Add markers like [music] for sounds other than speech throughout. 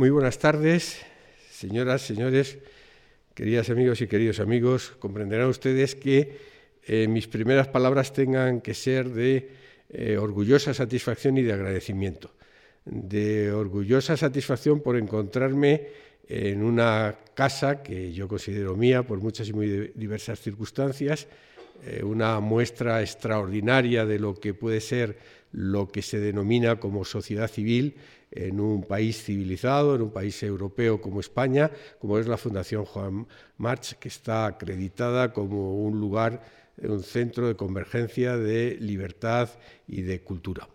Muy buenas tardes, señoras, señores, queridas amigos y queridos amigos. Comprenderán ustedes que eh, mis primeras palabras tengan que ser de eh, orgullosa satisfacción y de agradecimiento. De orgullosa satisfacción por encontrarme en una casa que yo considero mía por muchas y muy diversas circunstancias, eh, una muestra extraordinaria de lo que puede ser lo que se denomina como sociedad civil en un país civilizado, en un país europeo como España, como es la Fundación Juan March, que está acreditada como un lugar, un centro de convergencia de libertad y de cultura.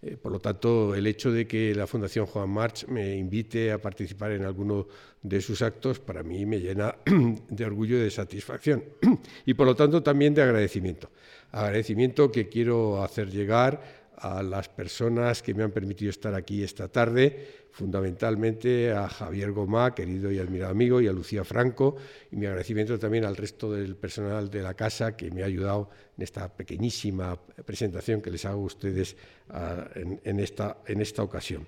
Eh, por lo tanto, el hecho de que la Fundación Juan March me invite a participar en alguno de sus actos, para mí me llena [clears throat] de orgullo y de satisfacción. [clears throat] Y por lo tanto, también de agradecimiento. Agradecimiento que quiero hacer llegar a las personas que me han permitido estar aquí esta tarde, fundamentalmente a Javier Gomá, querido y admirado amigo, y a Lucía Franco, y mi agradecimiento también al resto del personal de la casa que me ha ayudado en esta pequeñísima presentación que les hago a ustedes ah, en, esta, en esta ocasión.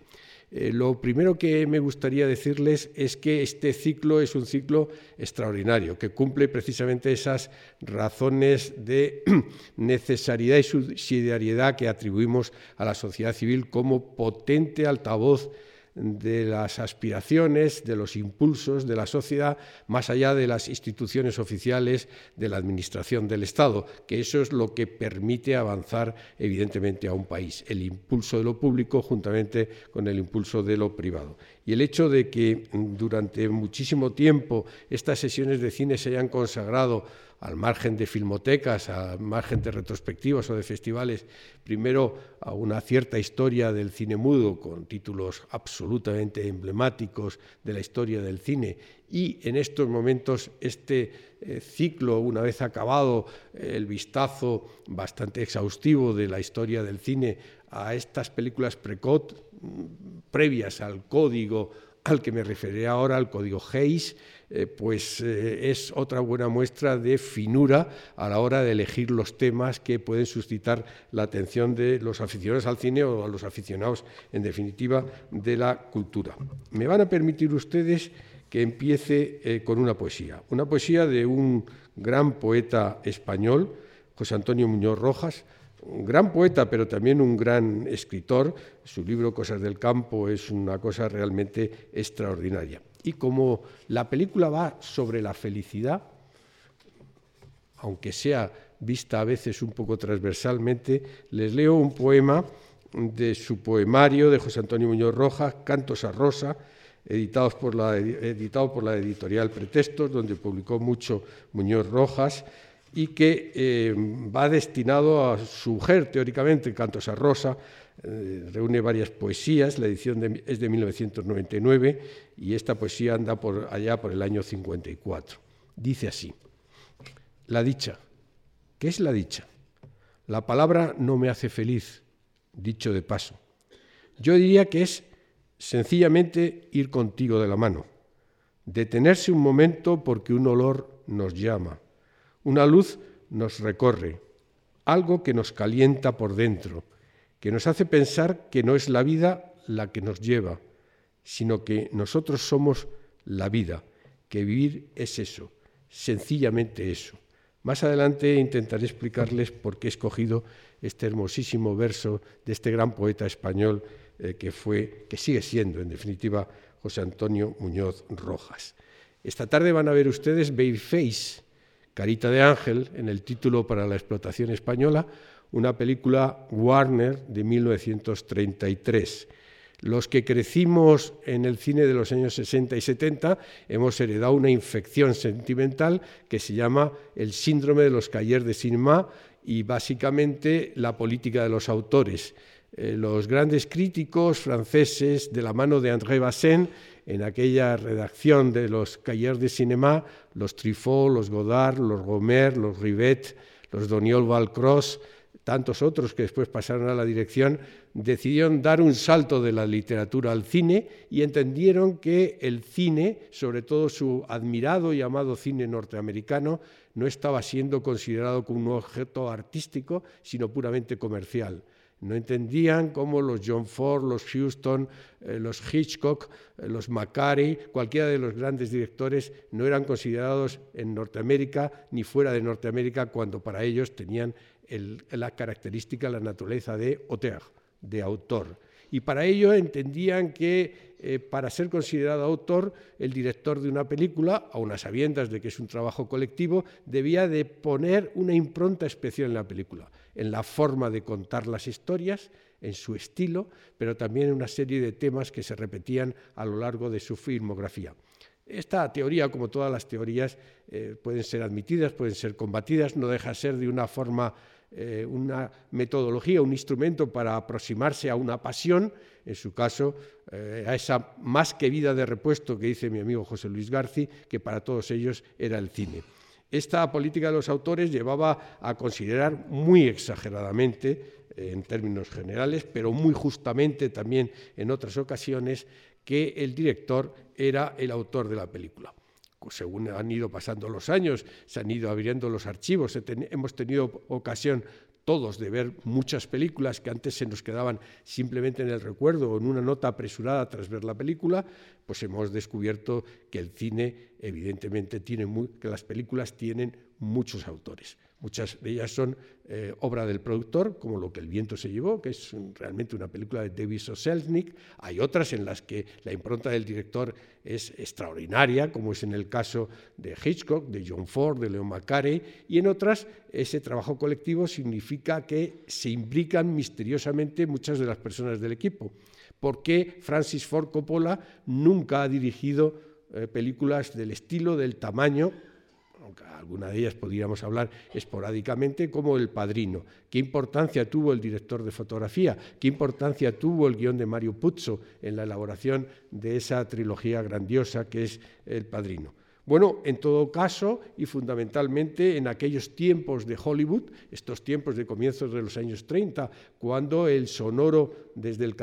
Eh, lo primero que me gustaría decirles es que este ciclo es un ciclo extraordinario, que cumple precisamente esas razones de [clears throat] necesariedad y subsidiariedad que atribuimos a la sociedad civil como potente altavoz de las aspiraciones, de los impulsos de la sociedad, más allá de las instituciones oficiales de la Administración del Estado, que eso es lo que permite avanzar evidentemente a un país, el impulso de lo público juntamente con el impulso de lo privado. Y el hecho de que durante muchísimo tiempo estas sesiones de cine se hayan consagrado al margen de filmotecas, al margen de retrospectivas o de festivales, primero a una cierta historia del cine mudo con títulos absolutamente emblemáticos de la historia del cine. Y en estos momentos este eh, ciclo, una vez acabado el vistazo bastante exhaustivo de la historia del cine a estas películas precot mm, previas al código al que me referiré ahora, al código Hayes, eh, pues eh, es otra buena muestra de finura a la hora de elegir los temas que pueden suscitar la atención de los aficionados al cine o a los aficionados, en definitiva, de la cultura. Me van a permitir ustedes que empiece eh, con una poesía, una poesía de un gran poeta español, José Antonio Muñoz Rojas, un gran poeta, pero también un gran escritor. Su libro Cosas del Campo es una cosa realmente extraordinaria. Y como la película va sobre la felicidad, aunque sea vista a veces un poco transversalmente, les leo un poema de su poemario de José Antonio Muñoz Rojas, Cantos a Rosa, editado por la editorial Pretextos, donde publicó mucho Muñoz Rojas, y que eh, va destinado a su mujer, teóricamente, Cantos a Rosa, eh, reúne varias poesías, la edición es de 1999 y esta poesía anda por allá por el año 54. Dice así, la dicha. ¿Qué es la dicha? La palabra no me hace feliz, dicho de paso. Yo diría que es sencillamente ir contigo de la mano, detenerse un momento porque un olor nos llama, una luz nos recorre, algo que nos calienta por dentro, que nos hace pensar que no es la vida la que nos lleva, sino que nosotros somos la vida, que vivir es eso, sencillamente eso. Más adelante intentaré explicarles por qué he escogido este hermosísimo verso de este gran poeta español eh, que fue, que sigue siendo, en definitiva, José Antonio Muñoz Rojas. Esta tarde van a ver ustedes Babyface, Carita de Ángel, en el título para la explotación española, una película Warner de 1933. Los que crecimos en el cine de los años 60 y 70 hemos heredado una infección sentimental que se llama el síndrome de los cahiers de cinema y básicamente la política de los autores. Eh, los grandes críticos franceses, de la mano de André Bazin, en aquella redacción de los cahiers de cinema, los Truffaut, los Godard, los Gomer, los Rivet, los Doniol Valcross, tantos otros que después pasaron a la dirección, decidieron dar un salto de la literatura al cine y entendieron que el cine, sobre todo su admirado y amado cine norteamericano, no estaba siendo considerado como un objeto artístico, sino puramente comercial. No entendían cómo los John Ford, los Houston, eh, los Hitchcock, eh, los Macari, cualquiera de los grandes directores no eran considerados en Norteamérica ni fuera de Norteamérica cuando para ellos tenían la característica, la naturaleza de auteur, de autor. Y para ello entendían que eh, para ser considerado autor, el director de una película, a unas sabiendas de que es un trabajo colectivo, debía de poner una impronta especial en la película en la forma de contar las historias, en su estilo, pero también en una serie de temas que se repetían a lo largo de su filmografía. Esta teoría, como todas las teorías, eh, pueden ser admitidas, pueden ser combatidas, no deja de ser de una forma, eh, una metodología, un instrumento para aproximarse a una pasión, en su caso, eh, a esa más que vida de repuesto que dice mi amigo José Luis Garci, que para todos ellos era el cine. Esta política de los autores llevaba a considerar muy exageradamente, en términos generales, pero muy justamente también en otras ocasiones, que el director era el autor de la película. Según han ido pasando los años, se han ido abriendo los archivos, hemos tenido ocasión todos de ver muchas películas que antes se nos quedaban simplemente en el recuerdo o en una nota apresurada tras ver la película, pues hemos descubierto que el cine evidentemente tiene que las películas tienen muchos autores. Muchas de ellas son eh, obra del productor, como Lo que el viento se llevó, que es realmente una película de David O. Hay otras en las que la impronta del director es extraordinaria, como es en el caso de Hitchcock, de John Ford, de Leo Macarey, y en otras ese trabajo colectivo significa que se implican misteriosamente muchas de las personas del equipo. ¿Por qué Francis Ford Coppola nunca ha dirigido eh, películas del estilo, del tamaño aunque alguna de ellas podríamos hablar esporádicamente, como El Padrino. ¿Qué importancia tuvo el director de fotografía? ¿Qué importancia tuvo el guion de Mario Puzo en la elaboración de esa trilogía grandiosa que es El Padrino? Bueno, en todo caso, y fundamentalmente en aquellos tiempos de Hollywood, estos tiempos de comienzos de los años 30, cuando el sonoro desde el,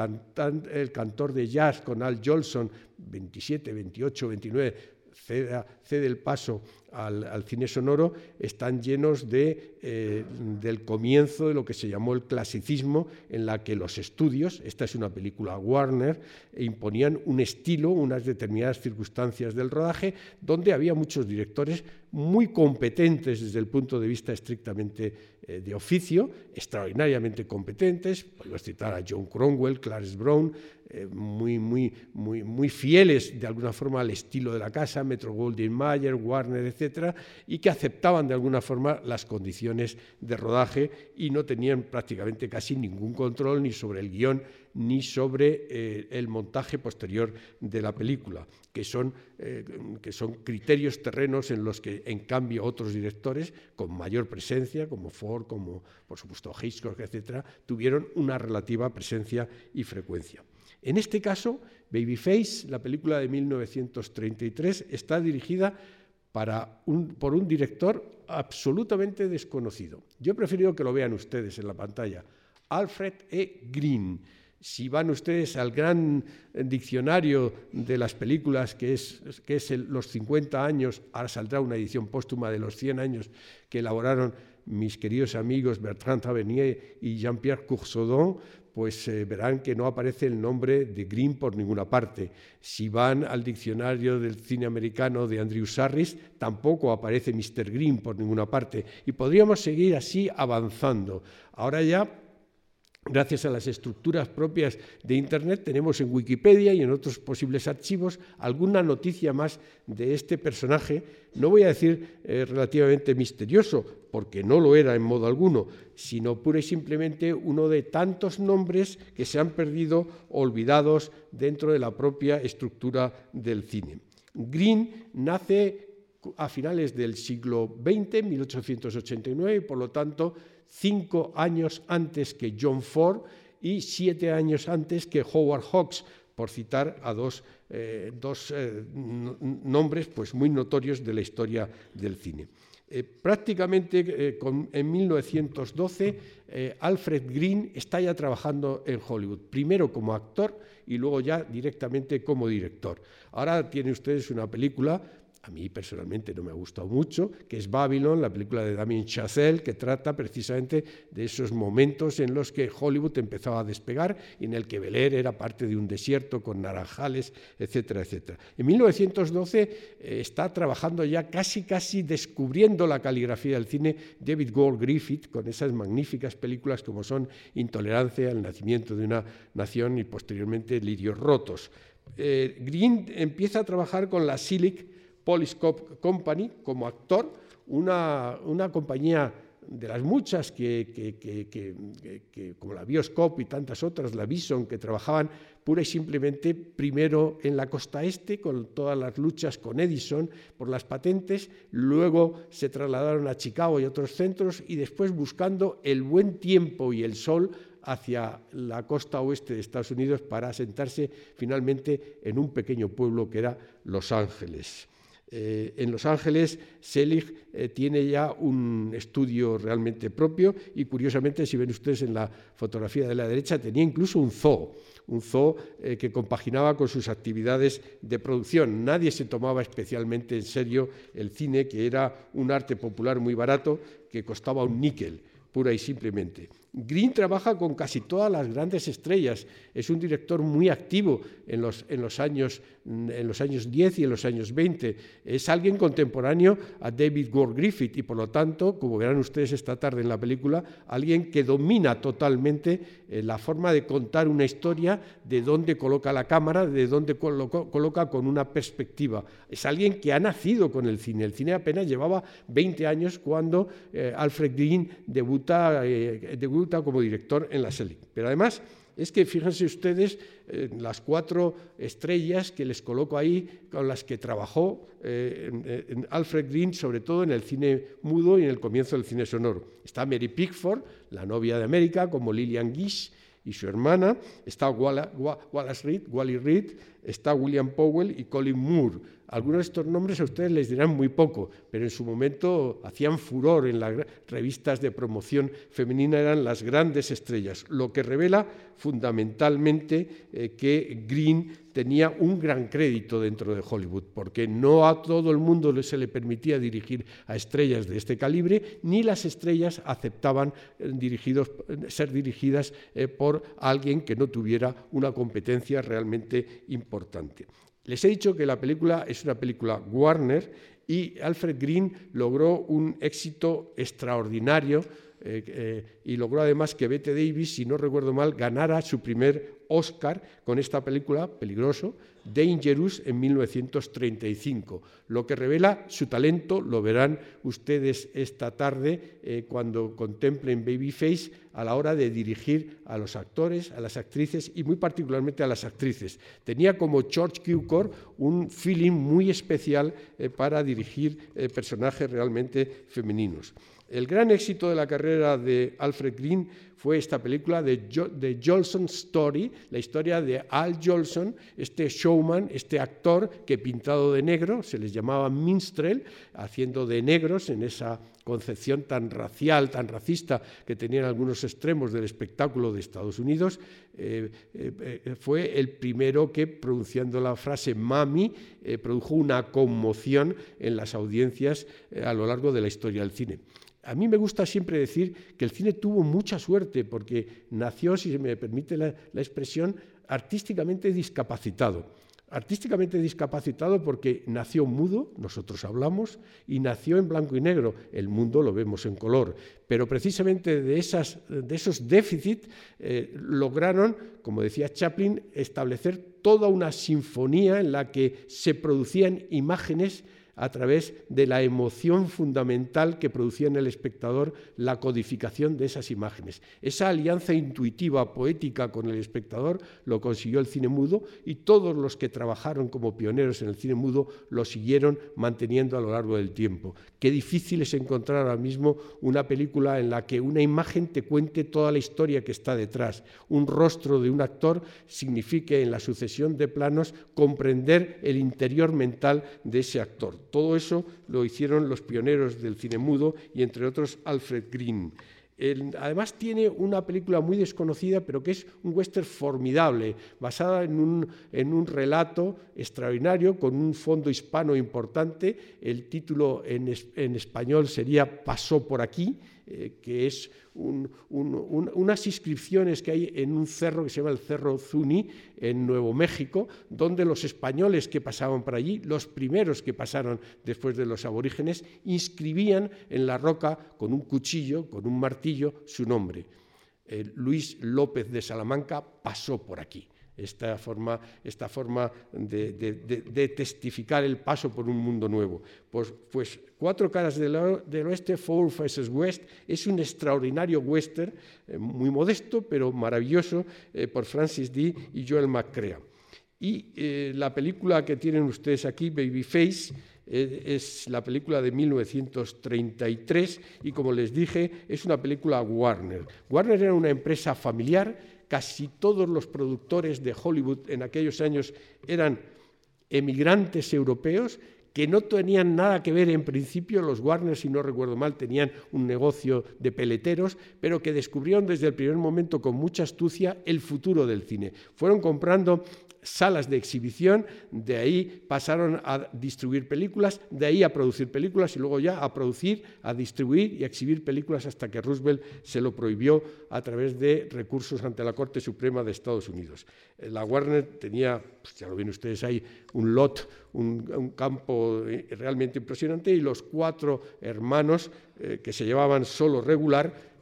el cantor de jazz con Al Jolson, 27, 28, 29, cede, el paso al, cine sonoro, están llenos de, eh, del comienzo de lo que se llamó el clasicismo, en la que los estudios, esta es una película Warner, imponían un estilo, unas determinadas circunstancias del rodaje, donde había muchos directores muy competentes desde el punto de vista estrictamente eh, de oficio, extraordinariamente competentes, podemos citar a John Cromwell, Clarence Brown, eh, muy, muy, muy, muy fieles de alguna forma al estilo de la casa, Metro Goldwyn Mayer, Warner, etcétera, y que aceptaban de alguna forma las condiciones de rodaje y no tenían prácticamente casi ningún control ni sobre el guion ni sobre eh, el montaje posterior de la película, que son, eh, que son criterios terrenos en los que, en cambio, otros directores con mayor presencia, como Ford, como por supuesto Hitchcock, etcétera, tuvieron una relativa presencia y frecuencia. En este caso, Babyface, la película de 1933, está dirigida por un director absolutamente desconocido. Yo he preferido que lo vean ustedes en la pantalla. Alfred E. Green. Si van ustedes al gran diccionario de las películas, que es, es los 50 años, ahora saldrá una edición póstuma de los 100 años que elaboraron mis queridos amigos Bertrand Tavernier y Jean-Pierre Coursaudon, pues eh, verán que no aparece el nombre de Green por ninguna parte. Si van al diccionario del cine americano de Andrew Sarris, tampoco aparece Mr. Green por ninguna parte. Y podríamos seguir así avanzando. Ahora ya Gracias a las estructuras propias de Internet tenemos en Wikipedia y en otros posibles archivos alguna noticia más de este personaje, no voy a decir eh, relativamente misterioso, porque no lo era en modo alguno, sino pura y simplemente uno de tantos nombres que se han perdido olvidados dentro de la propia estructura del cine. Green nace a finales del siglo XX, 1889, y por lo tanto cinco años antes que John Ford y siete años antes que Howard Hawks, por citar a dos, eh, eh, nombres pues, muy notorios de la historia del cine. Eh, prácticamente en 1912 Alfred Green está ya trabajando en Hollywood, primero como actor y luego ya directamente como director. Ahora tienen ustedes una película a mí personalmente no me ha gustado mucho, que es Babylon, la película de Damien Chazelle, que trata precisamente de esos momentos en los que Hollywood empezaba a despegar y en el que Bel Air era parte de un desierto con naranjales, etcétera, etcétera. En 1912 eh, está trabajando ya casi, casi descubriendo la caligrafía del cine David Gore Griffith con esas magníficas películas como son Intolerancia, El nacimiento de una nación y posteriormente Lirios rotos. Eh, Green empieza a trabajar con la Silic Polyscope Company como actor, una, una compañía de las muchas que, que, como la Bioscope y tantas otras, la Bison, que trabajaban pura y simplemente primero en la costa este, con todas las luchas con Edison por las patentes, luego se trasladaron a Chicago y otros centros y después buscando el buen tiempo y el sol hacia la costa oeste de Estados Unidos para asentarse finalmente en un pequeño pueblo que era Los Ángeles. Eh, en Los Ángeles, Selig eh, tiene ya un estudio realmente propio y curiosamente, si ven ustedes en la fotografía de la derecha, tenía incluso un zoo, un zoo eh, que compaginaba con sus actividades de producción. Nadie se tomaba especialmente en serio el cine, que era un arte popular muy barato, que costaba un níquel, pura y simplemente. Green trabaja con casi todas las grandes estrellas, es un director muy activo en los, en los, años, en los años 10 y en los años 20. Es alguien contemporáneo a David Gore Griffith y por lo tanto, como verán ustedes esta tarde en la película, alguien que domina totalmente eh, la forma de contar una historia, de dónde coloca la cámara, de dónde coloca con una perspectiva. Es alguien que ha nacido con el cine. El cine apenas llevaba 20 años cuando eh, Alfred Green debuta, eh, debuta como director en la SELIC. Pero además es que fíjense ustedes las cuatro estrellas que les coloco ahí, con las que trabajó eh, en, Alfred Green, sobre todo en el cine mudo y en el comienzo del cine sonoro. Está Mary Pickford, la novia de América, como Lillian Gish y su hermana, está Wallace Reed, Wally Reed, está William Powell y Colin Moore. Algunos de estos nombres a ustedes les dirán muy poco, pero en su momento hacían furor en las revistas de promoción femenina, eran las grandes estrellas, lo que revela fundamentalmente eh, que Green tenía un gran crédito dentro de Hollywood, porque no a todo el mundo se le permitía dirigir a estrellas de este calibre, ni las estrellas aceptaban eh, ser dirigidas eh, por alguien que no tuviera una competencia realmente importante. Les he dicho que la película es una película Warner y Alfred Green logró un éxito extraordinario eh, eh, y logró además que Bette Davis, si no recuerdo mal, ganara su primer Oscar con esta película, Peligroso, Dangerous, en 1935, lo que revela su talento, lo verán ustedes esta tarde eh, cuando contemplen Babyface a la hora de dirigir a los actores, a las actrices y muy particularmente a las actrices. Tenía como George Cukor un feeling muy especial para dirigir personajes realmente femeninos. El gran éxito de la carrera de Alfred Green fue esta película de, de Jolson Story, la historia de Al Jolson, este showman, este actor que pintado de negro, se les llamaba minstrel, haciendo de negros en esa concepción tan racial, tan racista que tenían algunos extremos del espectáculo de Estados Unidos, eh, eh, fue el primero que, pronunciando la frase mami, eh, produjo una conmoción en las audiencias a lo largo de la historia del cine. A mí me gusta siempre decir que el cine tuvo mucha suerte porque nació, si se me permite la, expresión, artísticamente discapacitado. Artísticamente discapacitado porque nació mudo, nosotros hablamos, y nació en blanco y negro, el mundo lo vemos en color. Pero precisamente de, esos déficits eh, lograron, como decía Chaplin, establecer toda una sinfonía en la que se producían imágenes a través de la emoción fundamental que producía en el espectador la codificación de esas imágenes. Esa alianza intuitiva, poética con el espectador lo consiguió el cine mudo y todos los que trabajaron como pioneros en el cine mudo lo siguieron manteniendo a lo largo del tiempo. Qué difícil es encontrar ahora mismo una película en la que una imagen te cuente toda la historia que está detrás. Un rostro de un actor signifique en la sucesión de planos comprender el interior mental de ese actor. Todo eso lo hicieron los pioneros del cine mudo y entre otros Alfred Green. Además tiene una película muy desconocida, pero que es un western formidable, basada en un, en un relato extraordinario con un fondo hispano importante. El título en, en español sería Pasó por aquí eh, que es unas inscripciones que hay en un cerro que se llama el Cerro Zuni, en Nuevo México, donde los españoles que pasaban por allí, los primeros que pasaron después de los aborígenes, inscribían en la roca con un cuchillo, con un martillo, su nombre. Eh, Luis López de Salamanca pasó por aquí esta forma, esta forma de, testificar el paso por un mundo nuevo. Pues, pues Cuatro caras del, oeste, Four Faces West, es un extraordinario western, eh, muy modesto, pero maravilloso, eh, por Francis D. y Joel McCrea. Y la película que tienen ustedes aquí, Babyface, es la película de 1933 y como les dije, es una película Warner. Warner era una empresa familiar casi todos los productores de Hollywood en aquellos años eran emigrantes europeos que no tenían nada que ver en principio, los Warner, si no recuerdo mal, tenían un negocio de peleteros, pero que descubrieron desde el primer momento con mucha astucia el futuro del cine. Fueron comprando salas de exhibición, de ahí pasaron a distribuir películas, de ahí a producir películas y luego ya a producir, a distribuir y a exhibir películas hasta que Roosevelt se lo prohibió a través de recursos ante la Corte Suprema de Estados Unidos. Eh, la Warner tenía, pues ya lo ven ustedes ahí, un lot, un, campo eh, realmente impresionante y los cuatro hermanos eh, que se llevaban solo regular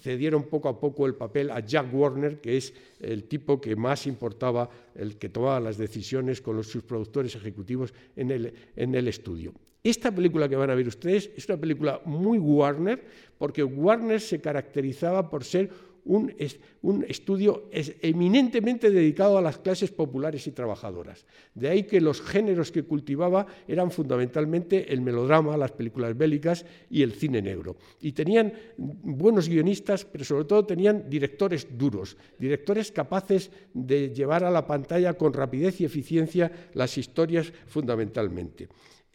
cedieron poco a poco el papel a Jack Warner, que es el tipo que más importaba, el que tomaba las decisiones con los, sus productores ejecutivos en el, en el estudio. Esta película que van a ver ustedes es una película muy Warner, porque Warner se caracterizaba por ser un, estudio eminentemente dedicado a las clases populares y trabajadoras. De ahí que los géneros que cultivaba eran fundamentalmente el melodrama, las películas bélicas y el cine negro. Y tenían buenos guionistas, pero sobre todo tenían directores duros, directores capaces de llevar a la pantalla con rapidez y eficiencia las historias fundamentalmente.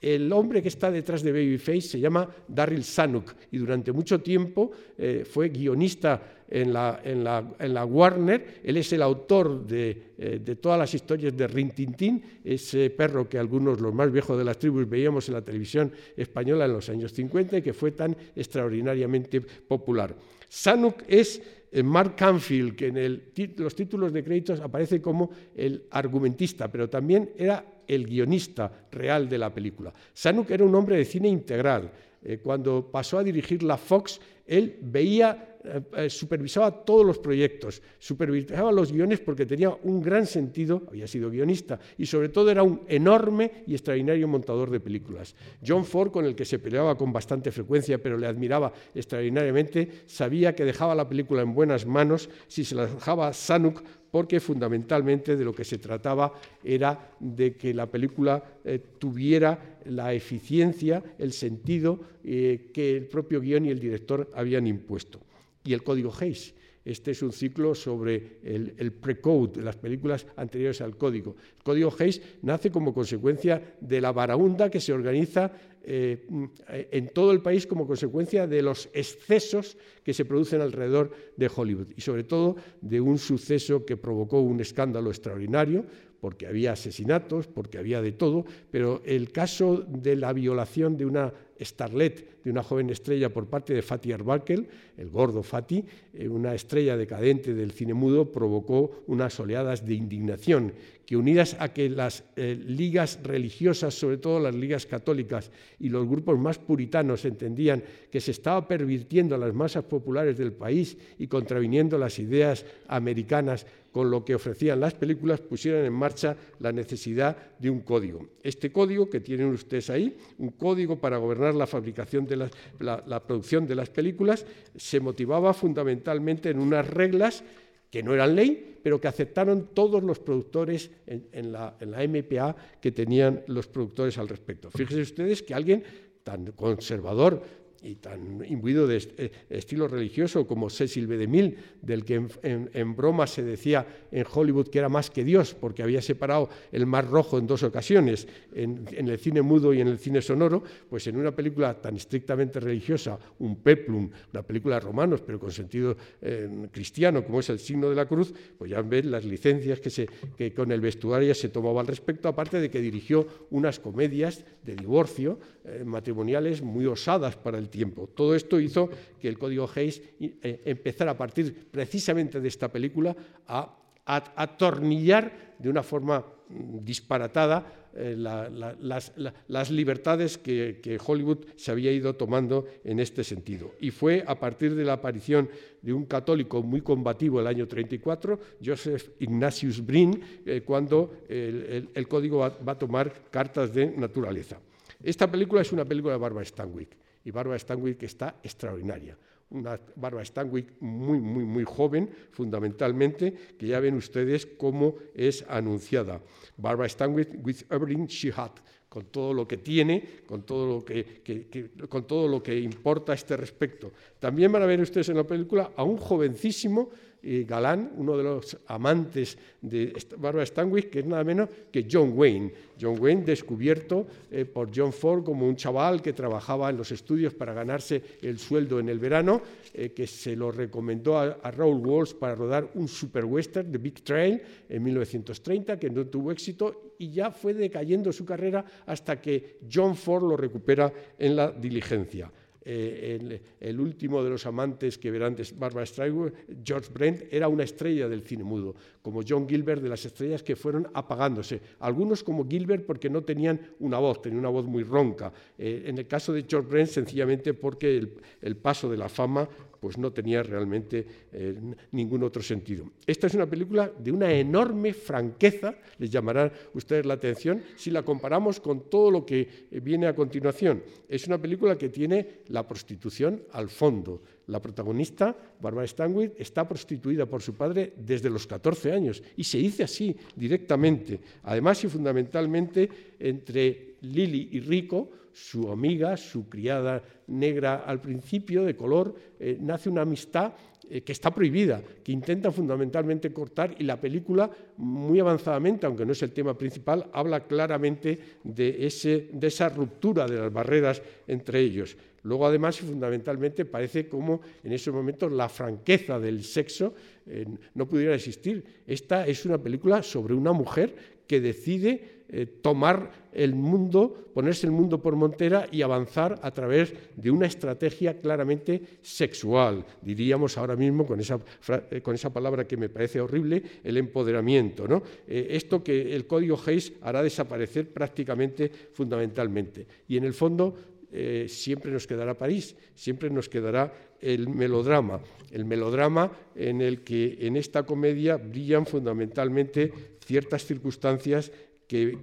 El hombre que está detrás de Babyface se llama Daryl Sanuk y durante mucho tiempo eh, fue guionista en la, Warner. Él es el autor eh, de, todas las historias de Rin Tin ese perro que algunos, los más viejos de las tribus, veíamos en la televisión española en los años 50 y que fue tan extraordinariamente popular. Sanuk es eh, Mark Canfield, que en los títulos de créditos aparece como el argumentista, pero también era el guionista real de la película. Sanuk era un hombre de cine integral. Eh, cuando pasó a dirigir la Fox, él veía, eh, eh, supervisaba todos los proyectos, supervisaba los guiones porque tenía un gran sentido, había sido guionista, y sobre todo era un enorme y extraordinario montador de películas. John Ford, con el que se peleaba con bastante frecuencia, pero le admiraba extraordinariamente, sabía que dejaba la película en buenas manos si se la dejaba a Sanuk porque fundamentalmente de lo que se trataba era de que la película eh, tuviera la eficiencia, el sentido que el propio guion y el director habían impuesto. Y el código Hayes. Este es un ciclo sobre el, el pre-code, las películas anteriores al código. El código Hayes nace como consecuencia de la varaunda que se organiza eh, en todo el país como consecuencia de los excesos que se producen alrededor de Hollywood y sobre todo de un suceso que provocó un escándalo extraordinario porque había asesinatos, porque había de todo, pero el caso de la violación de una starlet, de una joven estrella por parte de Fatih Arbakel, el gordo Fatih, eh, una estrella decadente del cine mudo, provocó unas oleadas de indignación que unidas a que las eh, ligas religiosas, sobre todo las ligas católicas y los grupos más puritanos entendían que se estaba pervirtiendo a las masas populares del país y contraviniendo las ideas americanas con lo que ofrecían las películas, pusieron en marcha la necesidad de un código. Este código que tienen ustedes ahí, un código para gobernar la fabricación de la producción de las películas, se motivaba fundamentalmente en unas reglas que no eran ley, pero que aceptaron todos los productores en, la, en, la, MPA que tenían los productores al respecto. Fíjense ustedes que alguien tan conservador y tan imbuido de eh, estilo religioso como Cecil B. DeMille, del que en, broma se decía en Hollywood que era más que Dios, porque había separado el Mar Rojo en dos ocasiones, en, el cine mudo y en el cine sonoro, pues en una película tan estrictamente religiosa, un peplum, una película de romanos, pero con sentido eh, cristiano, como es el signo de la cruz, pues ya ven las licencias que, se, que con el vestuario se tomaba al respecto, aparte de que dirigió unas comedias de divorcio eh, matrimoniales muy osadas para el Todo esto hizo que el Código Hayes eh, empezara a partir precisamente de esta película a, atornillar de una forma mm, disparatada eh, las, libertades que, Hollywood se había ido tomando en este sentido. Y fue a partir de la aparición de un católico muy combativo el año 34, Joseph Ignatius Brin, eh, cuando el, código va, va, a tomar cartas de naturaleza. Esta película es una película de Barbara Stanwyck y Barbara Stanwyck está extraordinaria. Una Barbara Stanwyck muy, muy, muy joven, fundamentalmente, que ya ven ustedes cómo es anunciada. Barbara Stanwyck with everything she had, con todo lo que tiene, con todo lo que, con todo lo que importa a este respecto. También van a ver ustedes en la película a un jovencísimo Galán, uno de los amantes de Barbara Stanwyck, que es nada menos que John Wayne. John Wayne descubierto eh, por John Ford como un chaval que trabajaba en los estudios para ganarse el sueldo en el verano, eh, que se lo recomendó a, Raoul Walsh para rodar un super western, The Big Trail, en 1930, que no tuvo éxito y ya fue decayendo su carrera hasta que John Ford lo recupera en la diligencia. Eh, el, último de los amantes que verán de Barbara Streisand, George Brent, era una estrella del cine mudo, como John Gilbert de las estrellas que fueron apagándose. Algunos como Gilbert porque no tenían una voz, tenían una voz muy ronca. Eh, en el caso de George Brent, sencillamente porque el paso de la fama pues no tenía realmente eh, ningún otro sentido. Esta es una película de una enorme franqueza, les llamará ustedes la atención, si la comparamos con todo lo que eh, viene a continuación. Es una película que tiene la prostitución al fondo. La protagonista, Barbara Stanwyck, está prostituida por su padre desde los 14 años y se dice así directamente. Además y fundamentalmente entre Lily y Rico, su amiga, su criada negra al principio, de color, eh, nace una amistad eh, que está prohibida, que intenta fundamentalmente cortar y la película muy avanzadamente, aunque no es el tema principal, habla claramente de, ese, de esa ruptura de las barreras entre ellos. Luego, además, fundamentalmente, parece como en esos momentos la franqueza del sexo eh, no pudiera existir. Esta es una película sobre una mujer que decide eh, tomar el mundo, ponerse el mundo por montera y avanzar a través de una estrategia claramente sexual, diríamos ahora mismo con esa, eh, con esa palabra que me parece horrible, el empoderamiento. ¿no? Eh, esto que el código Hayes hará desaparecer prácticamente fundamentalmente. Y en el fondo siempre nos quedará París, siempre nos quedará el melodrama, el melodrama en el que en esta comedia brillan fundamentalmente ciertas circunstancias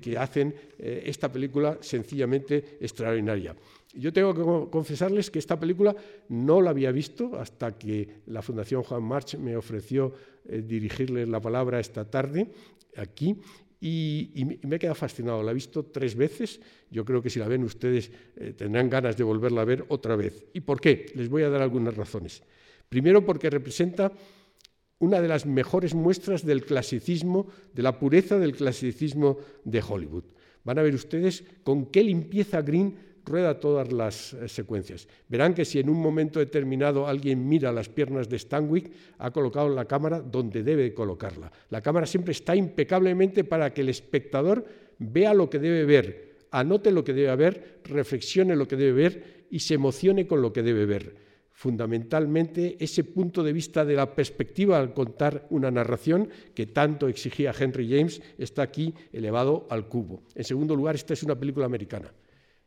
que, hacen eh, esta película sencillamente extraordinaria. Yo tengo que confesarles que esta película no la había visto hasta que la Fundación Juan March me ofreció eh, dirigirles la palabra esta tarde aquí y, me he quedado fascinado. La he visto tres veces. Yo creo que si la ven ustedes eh, tendrán ganas de volverla a ver otra vez. ¿Y por qué? Les voy a dar algunas razones. Primero porque representa una de las mejores muestras del clasicismo, de la pureza del clasicismo de Hollywood. Van a ver ustedes con qué limpieza Green rueda todas las eh, secuencias. Verán que si en un momento determinado alguien mira las piernas de Stanwyck, ha colocado la cámara donde debe colocarla. La cámara siempre está impecablemente para que el espectador vea lo que debe ver, anote lo que debe ver, reflexione lo que debe ver y se emocione con lo que debe ver fundamentalmente ese punto de vista de la perspectiva al contar una narración que tanto exigía Henry James está aquí elevado al cubo. En segundo lugar, esta es una película americana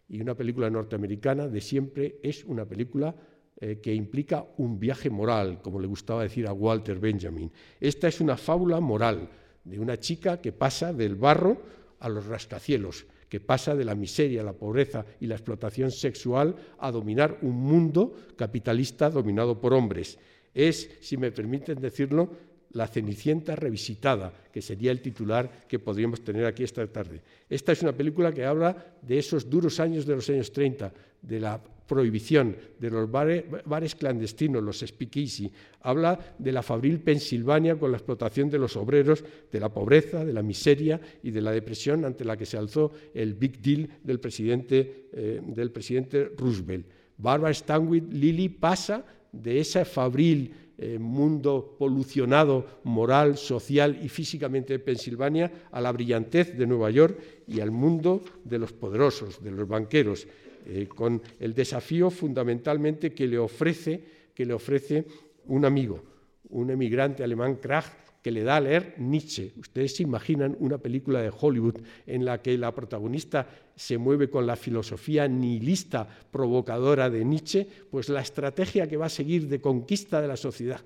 y una película norteamericana de siempre es una película eh, que implica un viaje moral, como le gustaba decir a Walter Benjamin. Esta es una fábula moral de una chica que pasa del barro a los rascacielos, que pasa de la miseria, la pobreza y la explotación sexual a dominar un mundo capitalista dominado por hombres. Es, si me permiten decirlo, La Cenicienta revisitada, que sería el titular que podríamos tener aquí esta tarde. Esta es una película que habla de esos duros años de los años 30, de la prohibición, de los bares, clandestinos, los speakeasy. Habla de la fabril Pensilvania con la explotación de los obreros, de la pobreza, de la miseria y de la depresión ante la que se alzó el Big Deal del presidente, eh, del presidente Roosevelt. Barbara Stanwyck Lily pasa de ese fabril eh, mundo polucionado moral, social y físicamente de Pensilvania a la brillantez de Nueva York y al mundo de los poderosos, de los banqueros, eh, con el desafío fundamentalmente que le ofrece, que le ofrece un amigo, un emigrante alemán, Krach, que le da a leer Nietzsche. Ustedes se imaginan una película de Hollywood en la que la protagonista se mueve con la filosofía nihilista provocadora de Nietzsche, pues la estrategia que va a seguir de conquista de la sociedad,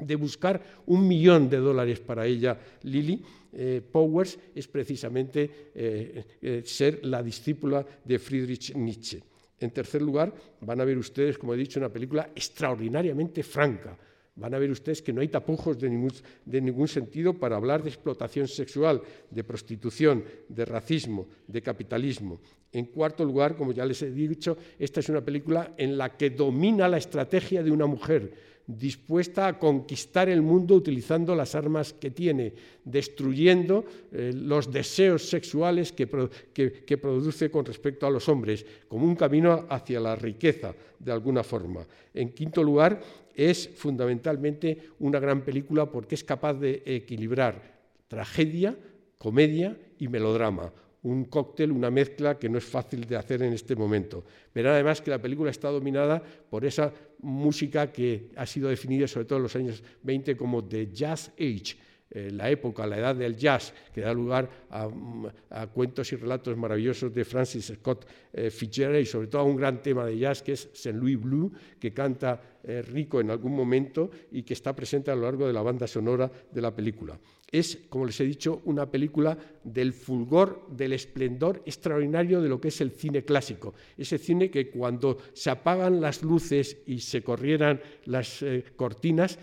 de buscar un millón de dólares para ella, Lily, eh, Powers, es precisamente eh, eh, ser la discípula de Friedrich Nietzsche. En tercer lugar, van a ver ustedes, como he dicho, una película extraordinariamente franca, Van a ver ustedes que no hay tapujos de ningún, sentido para hablar de explotación sexual, de prostitución, de racismo, de capitalismo. En cuarto lugar, como ya les he dicho, esta es una película en la que domina la estrategia de una mujer dispuesta a conquistar el mundo utilizando las armas que tiene, destruyendo eh, los deseos sexuales que, que, produce con respecto a los hombres, como un camino hacia la riqueza, de alguna forma. En quinto lugar, es fundamentalmente una gran película porque es capaz de equilibrar tragedia, comedia y melodrama. Un cóctel, una mezcla que no es fácil de hacer en este momento. Verán además que la película está dominada por esa música que ha sido definida sobre todo en los años 20 como The Jazz Age, eh, la época, la edad del jazz, que da lugar a, cuentos y relatos maravillosos de Francis Scott eh, Fitzgerald y sobre todo a un gran tema de jazz que es Saint Louis Blue, que canta eh, Rico en algún momento y que está presente a lo largo de la banda sonora de la película. Es, como les he dicho, una película del fulgor, del esplendor extraordinario de lo que es el cine clásico. Ese cine que cuando se apagan las luces y se corrieran las cortinas,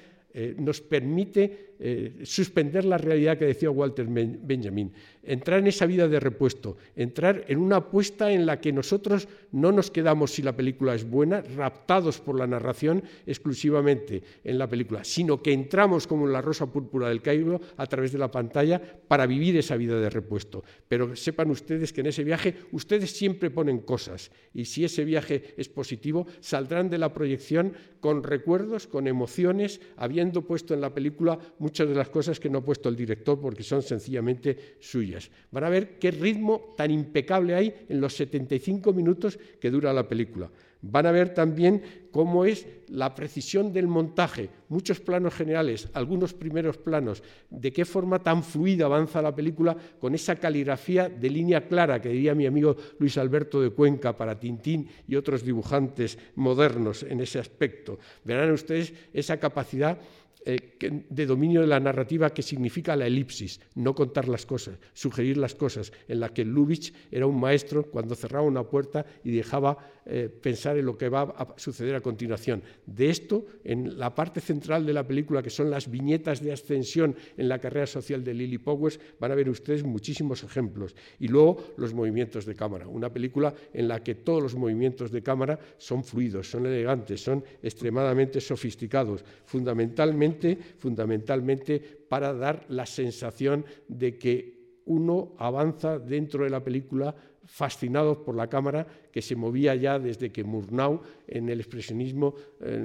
nos permite eh, suspender la realidad que decía Walter Benjamin, entrar en esa vida de repuesto, entrar en una apuesta en la que nosotros no nos quedamos si la película es buena, raptados por la narración exclusivamente en la película, sino que entramos como en la rosa púrpura del Cairo a través de la pantalla para vivir esa vida de repuesto. Pero sepan ustedes que en ese viaje ustedes siempre ponen cosas y si ese viaje es positivo, saldrán de la proyección con recuerdos, con emociones, habiendo puesto en la película muchas de las cosas que no ha puesto el director porque son sencillamente suyas. Van a ver qué ritmo tan impecable hay en los 75 minutos que dura la película. Van a ver también cómo es la precisión del montaje, muchos planos generales, algunos primeros planos, de qué forma tan fluida avanza la película con esa caligrafía de línea clara que diría mi amigo Luis Alberto de Cuenca para Tintín y otros dibujantes modernos en ese aspecto. Verán ustedes esa capacidad eh, de dominio de la narrativa que significa la elipsis, no contar las cosas, sugerir las cosas, en la que Lubitsch era un maestro cuando cerraba una puerta y dejaba eh, pensar en lo que va a suceder a continuación. De esto, en la parte central de la película, que son las viñetas de ascensión en la carrera social de Lily Powers, van a ver ustedes muchísimos ejemplos. Y luego los movimientos de cámara, una película en la que todos los movimientos de cámara son fluidos, son elegantes, son extremadamente sofisticados, fundamentalmente fundamentalmente, para dar la sensación de que uno avanza dentro de la película fascinado por la cámara que se movía ya desde que Murnau en el expresionismo eh,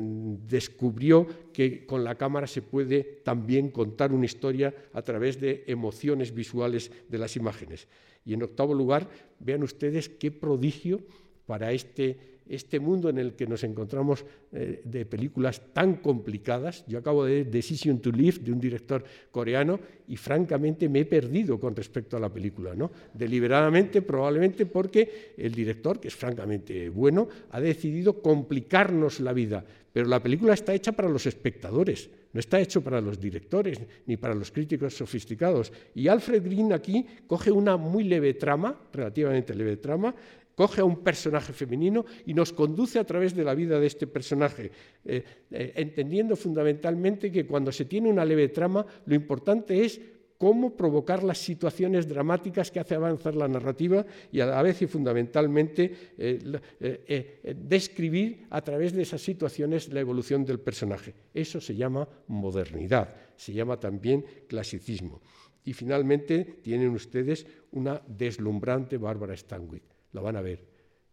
descubrió que con la cámara se puede también contar una historia a través de emociones visuales de las imágenes. Y en octavo lugar, vean ustedes qué prodigio para este este mundo en el que nos encontramos eh, de películas tan complicadas. Yo acabo de ver Decision to Live de un director coreano y francamente me he perdido con respecto a la película, ¿no? Deliberadamente, probablemente porque el director, que es francamente bueno, ha decidido complicarnos la vida, pero la película está hecha para los espectadores, no está hecho para los directores ni para los críticos sofisticados. Y Alfred Green aquí coge una muy leve trama, relativamente leve trama, coge a un personaje femenino y nos conduce a través de la vida de este personaje, eh, eh, entendiendo fundamentalmente que cuando se tiene una leve trama, lo importante es cómo provocar las situaciones dramáticas que hace avanzar la narrativa y a la fundamentalmente eh, describir a través de esas situaciones la evolución del personaje. Eso se llama modernidad, se llama también clasicismo. Y finalmente tienen ustedes una deslumbrante Bárbara Stanwyck la van a ver.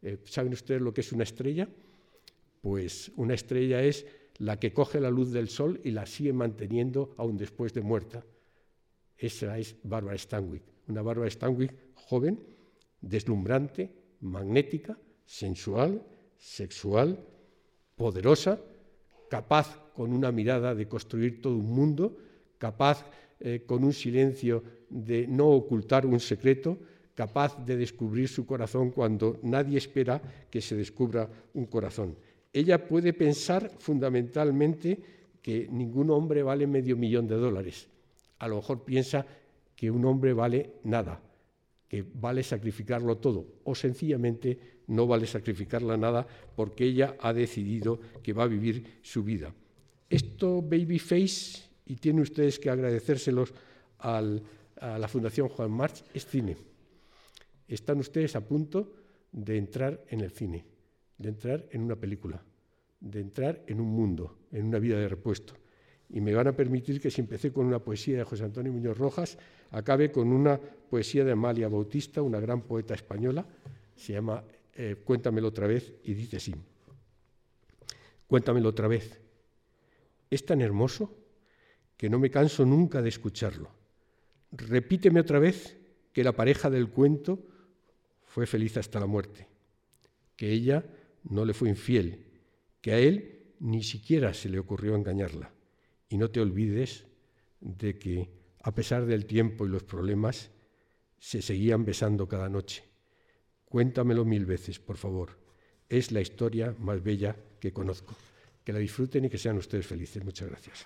Eh, ¿Saben ustedes lo que es una estrella? Pues una estrella es la que coge la luz del sol y la sigue manteniendo aún después de muerta. Esa es Barbara Stanwyck, una Barbara Stanwyck joven, deslumbrante, magnética, sensual, sexual, poderosa, capaz con una mirada de construir todo un mundo, capaz eh, con un silencio de no ocultar un secreto, capaz de descubrir su corazón cuando nadie espera que se descubra un corazón. Ella puede pensar fundamentalmente que ningún hombre vale medio millón de dólares. A lo mejor piensa que un hombre vale nada, que vale sacrificarlo todo, o sencillamente no vale sacrificarla nada porque ella ha decidido que va a vivir su vida. Esto Babyface, y tienen ustedes que agradecérselos a la Fundación Juan March, es cine están ustedes a punto de entrar en el cine, de entrar en una película, de entrar en un mundo, en una vida de repuesto. Y me van a permitir que si empecé con una poesía de José Antonio Muñoz Rojas, acabe con una poesía de Amalia Bautista, una gran poeta española, se llama eh, Cuéntamelo otra vez, y dice así, Cuéntamelo otra vez. Es tan hermoso que no me canso nunca de escucharlo. Repíteme otra vez que la pareja del cuento fue feliz hasta la muerte, que ella no le fue infiel, que a él ni siquiera se le ocurrió engañarla. Y no te olvides de que, a pesar del tiempo y los problemas, se seguían besando cada noche. Cuéntamelo mil veces, por favor. Es la historia más bella que conozco. Que la disfruten y que sean ustedes felices. Muchas gracias.